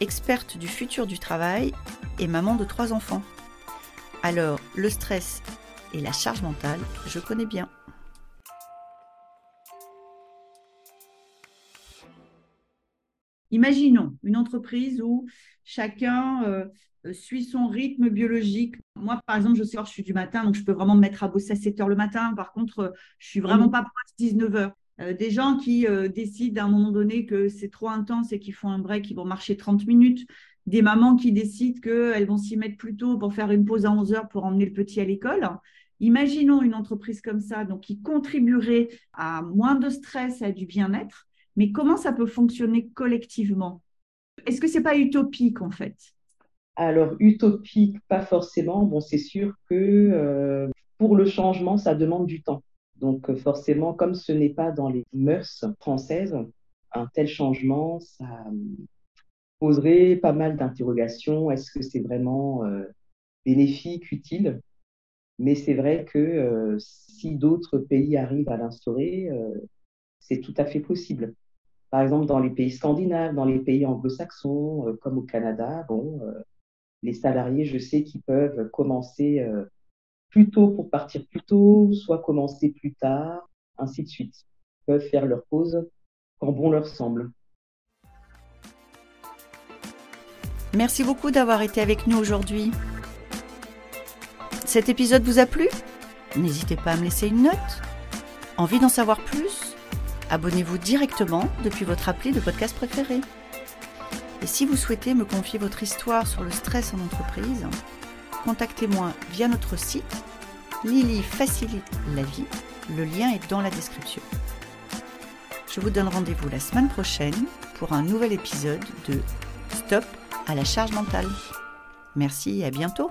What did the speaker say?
experte du futur du travail et maman de trois enfants. Alors, le stress et la charge mentale, je connais bien. Imaginons une entreprise où chacun euh, suit son rythme biologique. Moi, par exemple, je sais je suis du matin, donc je peux vraiment me mettre à bosser à 7 heures le matin. Par contre, je suis vraiment pas proche 19 heures. Euh, des gens qui euh, décident à un moment donné que c'est trop intense et qu'ils font un break, ils vont marcher 30 minutes. Des mamans qui décident qu'elles vont s'y mettre plus tôt pour faire une pause à 11 heures pour emmener le petit à l'école. Imaginons une entreprise comme ça, donc qui contribuerait à moins de stress à du bien-être. Mais comment ça peut fonctionner collectivement? Est-ce que c'est pas utopique en fait? Alors utopique, pas forcément. Bon, c'est sûr que euh, pour le changement, ça demande du temps. Donc forcément, comme ce n'est pas dans les mœurs françaises, un tel changement, ça poserait pas mal d'interrogations. Est-ce que c'est vraiment euh, bénéfique, utile? Mais c'est vrai que euh, si d'autres pays arrivent à l'instaurer, c'est tout à fait possible. Par exemple, dans les pays scandinaves, dans les pays anglo-saxons, euh, comme au Canada, bon, euh, les salariés, je sais qu'ils peuvent commencer euh, plus tôt pour partir plus tôt, soit commencer plus tard, ainsi de suite. Ils peuvent faire leur pause quand bon leur semble. Merci beaucoup d'avoir été avec nous aujourd'hui. Cet épisode vous a plu? N'hésitez pas à me laisser une note. Envie d'en savoir plus? Abonnez-vous directement depuis votre appli de podcast préféré. Et si vous souhaitez me confier votre histoire sur le stress en entreprise, contactez-moi via notre site Lily facilite la vie. Le lien est dans la description. Je vous donne rendez-vous la semaine prochaine pour un nouvel épisode de Stop à la charge mentale. Merci et à bientôt